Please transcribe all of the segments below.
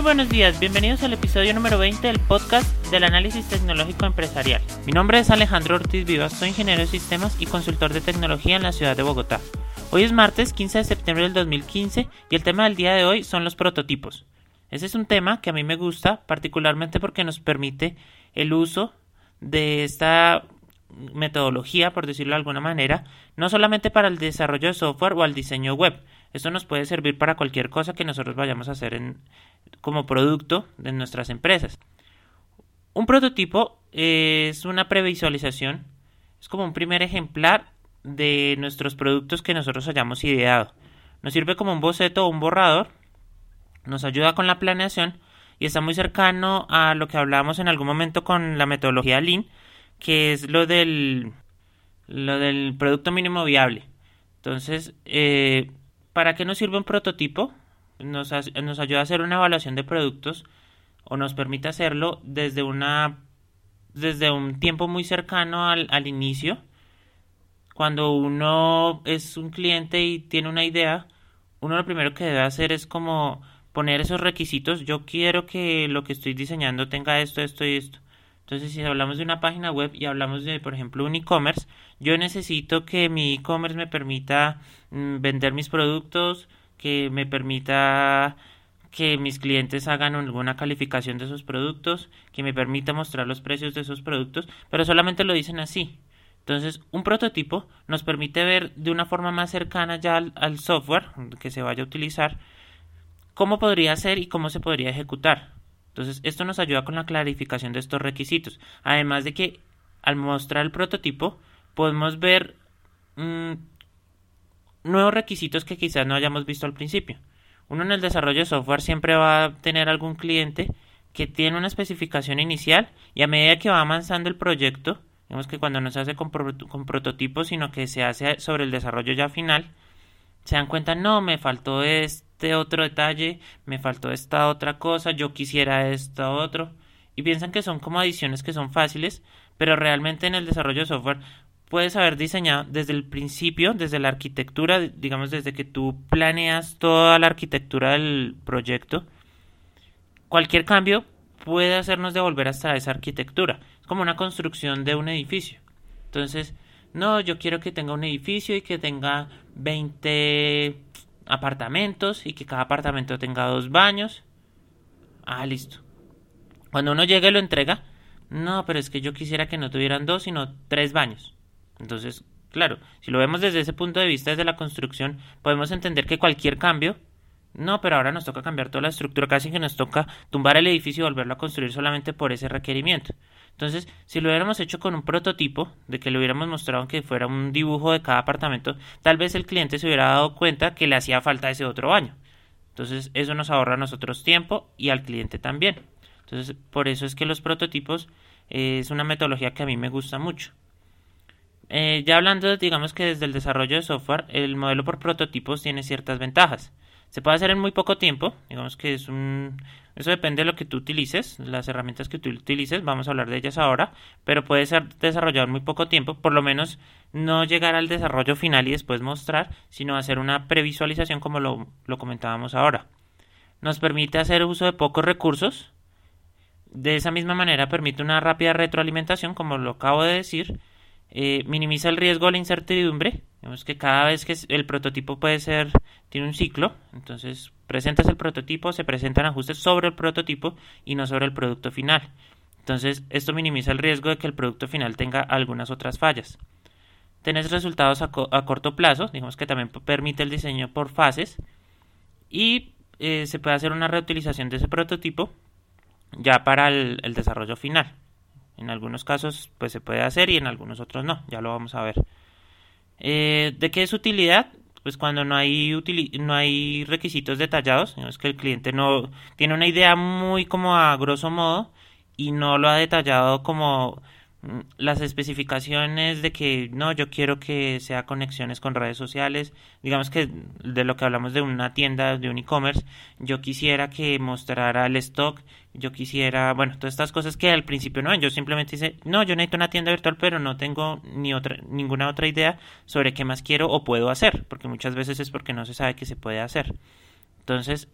Muy buenos días, bienvenidos al episodio número 20 del podcast del análisis tecnológico empresarial. Mi nombre es Alejandro Ortiz Vivas, soy ingeniero de sistemas y consultor de tecnología en la ciudad de Bogotá. Hoy es martes 15 de septiembre del 2015 y el tema del día de hoy son los prototipos. Ese es un tema que a mí me gusta particularmente porque nos permite el uso de esta metodología, por decirlo de alguna manera, no solamente para el desarrollo de software o al diseño web. Esto nos puede servir para cualquier cosa que nosotros vayamos a hacer en, como producto de nuestras empresas. Un prototipo es una previsualización, es como un primer ejemplar de nuestros productos que nosotros hayamos ideado. Nos sirve como un boceto o un borrador, nos ayuda con la planeación y está muy cercano a lo que hablábamos en algún momento con la metodología Lean, que es lo del, lo del producto mínimo viable. Entonces, eh, ¿para qué nos sirve un prototipo? Nos, nos ayuda a hacer una evaluación de productos o nos permite hacerlo desde una desde un tiempo muy cercano al, al inicio. Cuando uno es un cliente y tiene una idea uno lo primero que debe hacer es como poner esos requisitos. Yo quiero que lo que estoy diseñando tenga esto esto y esto. Entonces, si hablamos de una página web y hablamos de, por ejemplo, un e-commerce, yo necesito que mi e-commerce me permita mm, vender mis productos, que me permita que mis clientes hagan alguna calificación de esos productos, que me permita mostrar los precios de esos productos, pero solamente lo dicen así. Entonces, un prototipo nos permite ver de una forma más cercana ya al, al software que se vaya a utilizar cómo podría ser y cómo se podría ejecutar. Entonces, esto nos ayuda con la clarificación de estos requisitos. Además de que al mostrar el prototipo, podemos ver mm, nuevos requisitos que quizás no hayamos visto al principio. Uno en el desarrollo de software siempre va a tener algún cliente que tiene una especificación inicial y a medida que va avanzando el proyecto, vemos que cuando no se hace con, con prototipos, sino que se hace sobre el desarrollo ya final, se dan cuenta, no, me faltó este otro detalle, me faltó esta otra cosa, yo quisiera esto otro. Y piensan que son como adiciones que son fáciles, pero realmente en el desarrollo de software puedes haber diseñado desde el principio, desde la arquitectura, digamos desde que tú planeas toda la arquitectura del proyecto, cualquier cambio puede hacernos devolver hasta esa arquitectura. Es como una construcción de un edificio. Entonces, no, yo quiero que tenga un edificio y que tenga 20 apartamentos y que cada apartamento tenga dos baños. Ah, listo. Cuando uno llega y lo entrega, no, pero es que yo quisiera que no tuvieran dos, sino tres baños. Entonces, claro, si lo vemos desde ese punto de vista, desde la construcción, podemos entender que cualquier cambio, no, pero ahora nos toca cambiar toda la estructura, casi que nos toca tumbar el edificio y volverlo a construir solamente por ese requerimiento. Entonces, si lo hubiéramos hecho con un prototipo, de que le hubiéramos mostrado que fuera un dibujo de cada apartamento, tal vez el cliente se hubiera dado cuenta que le hacía falta ese otro baño. Entonces, eso nos ahorra a nosotros tiempo y al cliente también. Entonces, por eso es que los prototipos eh, es una metodología que a mí me gusta mucho. Eh, ya hablando, digamos que desde el desarrollo de software, el modelo por prototipos tiene ciertas ventajas. Se puede hacer en muy poco tiempo, digamos que es un... Eso depende de lo que tú utilices, las herramientas que tú utilices, vamos a hablar de ellas ahora, pero puede ser desarrollado en muy poco tiempo, por lo menos no llegar al desarrollo final y después mostrar, sino hacer una previsualización como lo, lo comentábamos ahora. Nos permite hacer uso de pocos recursos, de esa misma manera permite una rápida retroalimentación, como lo acabo de decir, eh, minimiza el riesgo de la incertidumbre. Vemos que cada vez que el prototipo puede ser, tiene un ciclo, entonces presentas el prototipo, se presentan ajustes sobre el prototipo y no sobre el producto final. Entonces, esto minimiza el riesgo de que el producto final tenga algunas otras fallas. Tenés resultados a, corto plazo, digamos que también permite el diseño por fases y eh, se puede hacer una reutilización de ese prototipo ya para el desarrollo final. En algunos casos pues se puede hacer y en algunos otros no, ya lo vamos a ver. Eh, ¿De qué es utilidad? Pues cuando no hay, no hay requisitos detallados, es que el cliente no tiene una idea muy como a grosso modo y no lo ha detallado como las especificaciones de que no, yo quiero que sea conexiones con redes sociales, digamos que de lo que hablamos de una tienda, de un e-commerce, yo quisiera que mostrara el stock, yo quisiera, bueno, todas estas cosas que al principio no, yo simplemente dice, no, yo necesito una tienda virtual, pero no tengo ni otra, ninguna otra idea sobre qué más quiero o puedo hacer, porque muchas veces es porque no se sabe qué se puede hacer. Entonces,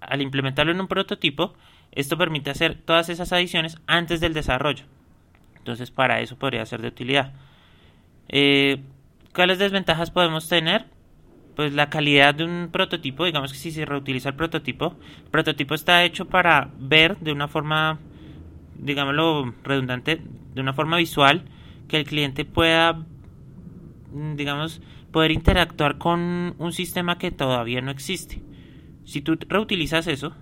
al implementarlo en un prototipo, esto permite hacer todas esas adiciones antes del desarrollo. Entonces, para eso podría ser de utilidad. Eh, ¿Cuáles desventajas podemos tener? Pues la calidad de un prototipo, digamos que si se reutiliza el prototipo, el prototipo está hecho para ver de una forma, digámoslo, redundante, de una forma visual, que el cliente pueda, mm, digamos, poder interactuar con un sistema que todavía no existe. Si tú reutilizas eso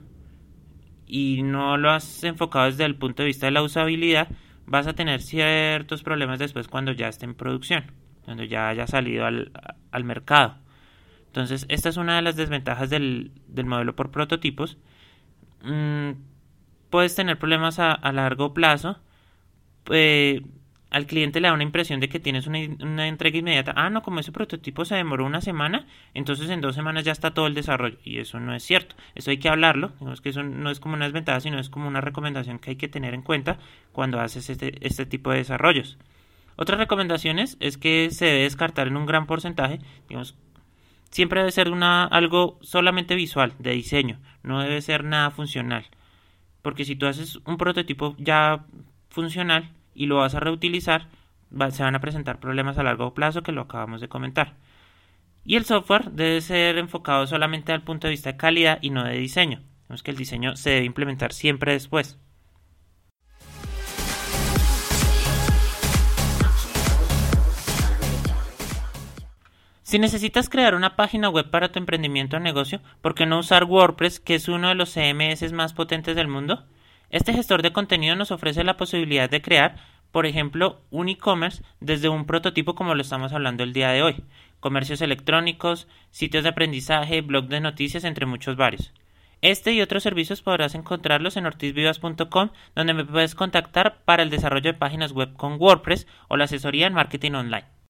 y no lo has enfocado desde el punto de vista de la usabilidad, vas a tener ciertos problemas después cuando ya esté en producción, cuando ya haya salido al, mercado. Entonces, esta es una de las desventajas del, modelo por prototipos. Mm, puedes tener problemas a, a largo plazo. Eh, al cliente le da una impresión de que tienes una, entrega inmediata. Ah, no, como ese prototipo se demoró una semana, entonces en dos semanas ya está todo el desarrollo. Y eso no es cierto. Eso hay que hablarlo. Digamos que eso no es como una desventaja, sino es como una recomendación que hay que tener en cuenta cuando haces este, este tipo de desarrollos. Otras recomendaciones es que se debe descartar en un gran porcentaje, digamos, siempre debe ser una, algo solamente visual, de diseño, no debe ser nada funcional. Porque si tú haces un prototipo ya funcional, y lo vas a reutilizar, se van a presentar problemas a largo plazo que lo acabamos de comentar. Y el software debe ser enfocado solamente al punto de vista de calidad y no de diseño. Vemos que el diseño se debe implementar siempre después. Si necesitas crear una página web para tu emprendimiento o negocio, ¿por qué no usar WordPress, que es uno de los CMS más potentes del mundo? Este gestor de contenido nos ofrece la posibilidad de crear, por ejemplo, un e-commerce desde un prototipo como lo estamos hablando el día de hoy, comercios electrónicos, sitios de aprendizaje, blog de noticias, entre muchos varios. Este y otros servicios podrás encontrarlos en ortizvivas.com, donde me puedes contactar para el desarrollo de páginas web con WordPress o la asesoría en marketing online.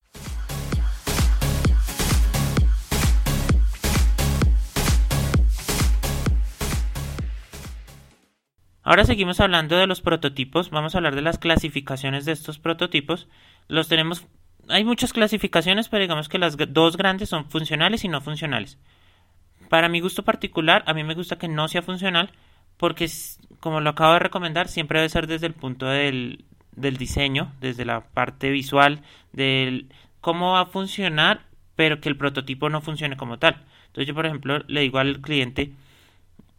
Ahora seguimos hablando de los prototipos, vamos a hablar de las clasificaciones de estos prototipos. Los tenemos, hay muchas clasificaciones, pero digamos que las dos grandes son funcionales y no funcionales. Para mi gusto particular, a mí me gusta que no sea funcional, porque como lo acabo de recomendar, siempre debe ser desde el punto del, del diseño, desde la parte visual, del cómo va a funcionar, pero que el prototipo no funcione como tal. Entonces yo, por ejemplo, le digo al cliente,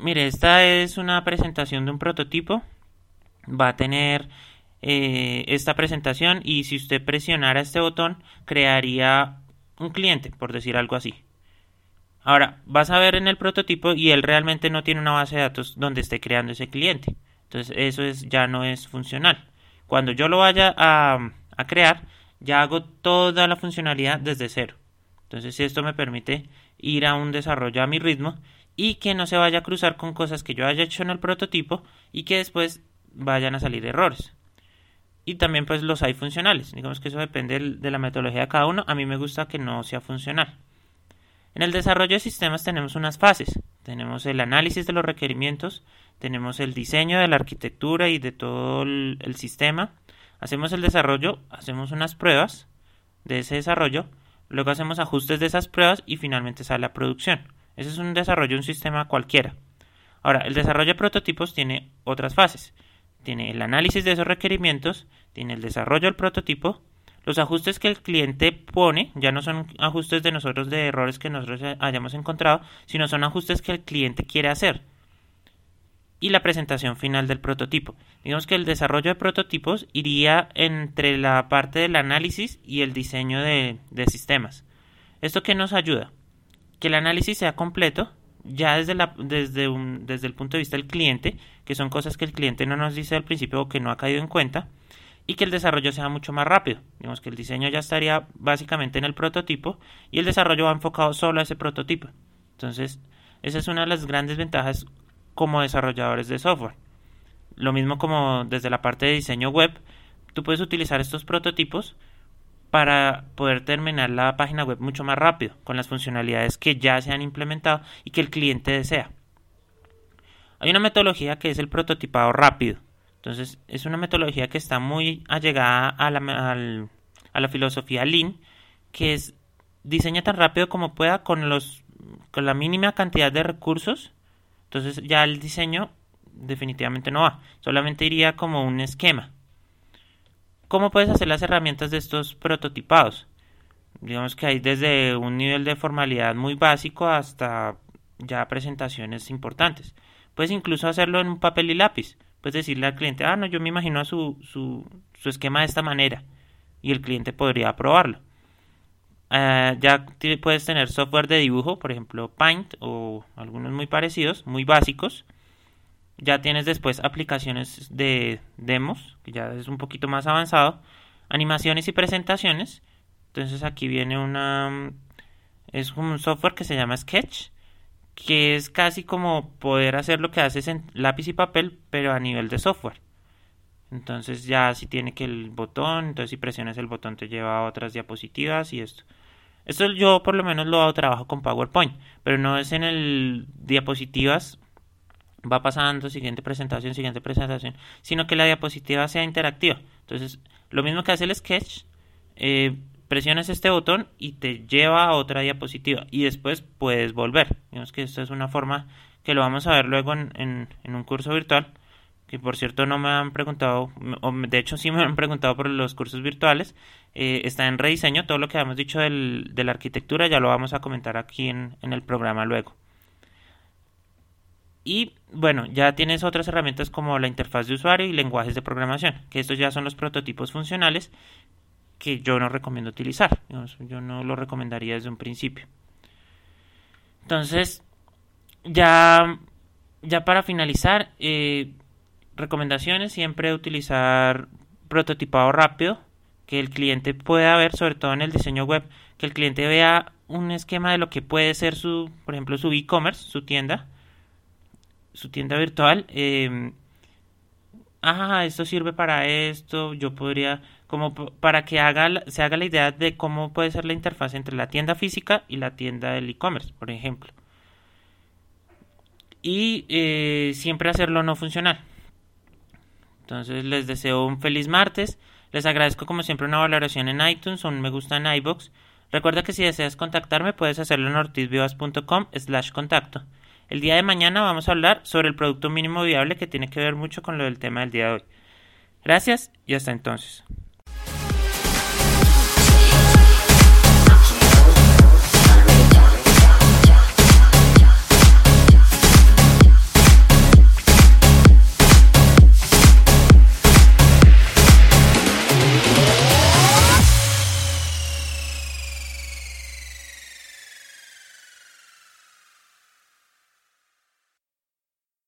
Mire, esta es una presentación de un prototipo. Va a tener eh, esta presentación y si usted presionara este botón crearía un cliente, por decir algo así. Ahora, vas a ver en el prototipo y él realmente no tiene una base de datos donde esté creando ese cliente. Entonces eso es, ya no es funcional. Cuando yo lo vaya a, a crear, ya hago toda la funcionalidad desde cero. Entonces esto me permite ir a un desarrollo a mi ritmo y que no se vaya a cruzar con cosas que yo haya hecho en el prototipo y que después vayan a salir errores. Y también pues los hay funcionales. Digamos que eso depende de la metodología de cada uno. A mí me gusta que no sea funcional. En el desarrollo de sistemas tenemos unas fases. Tenemos el análisis de los requerimientos, tenemos el diseño de la arquitectura y de todo el, sistema. Hacemos el desarrollo, hacemos unas pruebas de ese desarrollo, luego hacemos ajustes de esas pruebas y finalmente sale la producción. Ese es un desarrollo de un sistema cualquiera. Ahora, el desarrollo de prototipos tiene otras fases. Tiene el análisis de esos requerimientos, tiene el desarrollo del prototipo, los ajustes que el cliente pone, ya no son ajustes de nosotros de errores que nosotros hayamos encontrado, sino son ajustes que el cliente quiere hacer. Y la presentación final del prototipo. Digamos que el desarrollo de prototipos iría entre la parte del análisis y el diseño de, de sistemas. ¿Esto qué nos ayuda? Que el análisis sea completo, ya desde, desde, desde el punto de vista del cliente, que son cosas que el cliente no nos dice al principio o que no ha caído en cuenta, y que el desarrollo sea mucho más rápido. Digamos que el diseño ya estaría básicamente en el prototipo y el desarrollo va enfocado solo a ese prototipo. Entonces, esa es una de las grandes ventajas como desarrolladores de software. Lo mismo como desde la parte de diseño web, tú puedes utilizar estos prototipos para poder terminar la página web mucho más rápido con las funcionalidades que ya se han implementado y que el cliente desea. Hay una metodología que es el prototipado rápido. Entonces es una metodología que está muy allegada a la, a la filosofía Lean, que es diseña tan rápido como pueda con, los, con la mínima cantidad de recursos. Entonces ya el diseño definitivamente no va, solamente iría como un esquema. ¿Cómo puedes hacer las herramientas de estos prototipados? Digamos que hay desde un nivel de formalidad muy básico hasta ya presentaciones importantes. Puedes incluso hacerlo en un papel y lápiz. Puedes decirle al cliente, ah, no, yo me imagino su, su, esquema de esta manera. Y el cliente podría aprobarlo. Eh, ya puedes tener software de dibujo, por ejemplo Paint o algunos muy parecidos, muy básicos. Ya tienes después aplicaciones de demos, que ya es un poquito más avanzado. Animaciones y presentaciones. Entonces aquí viene una... Es un software que se llama Sketch que es casi como poder hacer lo que haces en lápiz y papel, pero a nivel de software. Entonces ya si tiene que el botón, entonces si presionas el botón te lleva a otras diapositivas y esto. Esto yo por lo menos lo hago trabajo con PowerPoint, pero no es en el diapositivas va pasando siguiente presentación, siguiente presentación, sino que la diapositiva sea interactiva. Entonces, lo mismo que hace el sketch, eh, presionas este botón y te lleva a otra diapositiva y después puedes volver. Digamos que esta es una forma que lo vamos a ver luego en, un curso virtual, que por cierto no me han preguntado, o de hecho sí me han preguntado por los cursos virtuales, eh, está en rediseño, todo lo que hemos dicho del, de la arquitectura ya lo vamos a comentar aquí en, en el programa luego. Y bueno, ya tienes otras herramientas como la interfaz de usuario y lenguajes de programación, que estos ya son los prototipos funcionales que yo no recomiendo utilizar. Yo no lo recomendaría desde un principio. Entonces, ya, ya para finalizar, eh, recomendaciones siempre utilizar prototipado rápido, que el cliente pueda ver, sobre todo en el diseño web, que el cliente vea un esquema de lo que puede ser su, por ejemplo, su e-commerce, su tienda, su tienda virtual. Eh, ah, esto sirve para esto, yo podría como para que haga, se haga la idea de cómo puede ser la interfaz entre la tienda física y la tienda del e-commerce, por ejemplo. Y eh, siempre hacerlo no funcional. Entonces les deseo un feliz martes. Les agradezco como siempre una valoración en iTunes o un me gusta en iBox. Recuerda que si deseas contactarme puedes hacerlo en ortizvivas.com slash contacto. El día de mañana vamos a hablar sobre el producto mínimo viable que tiene que ver mucho con lo del tema del día de hoy. Gracias y hasta entonces.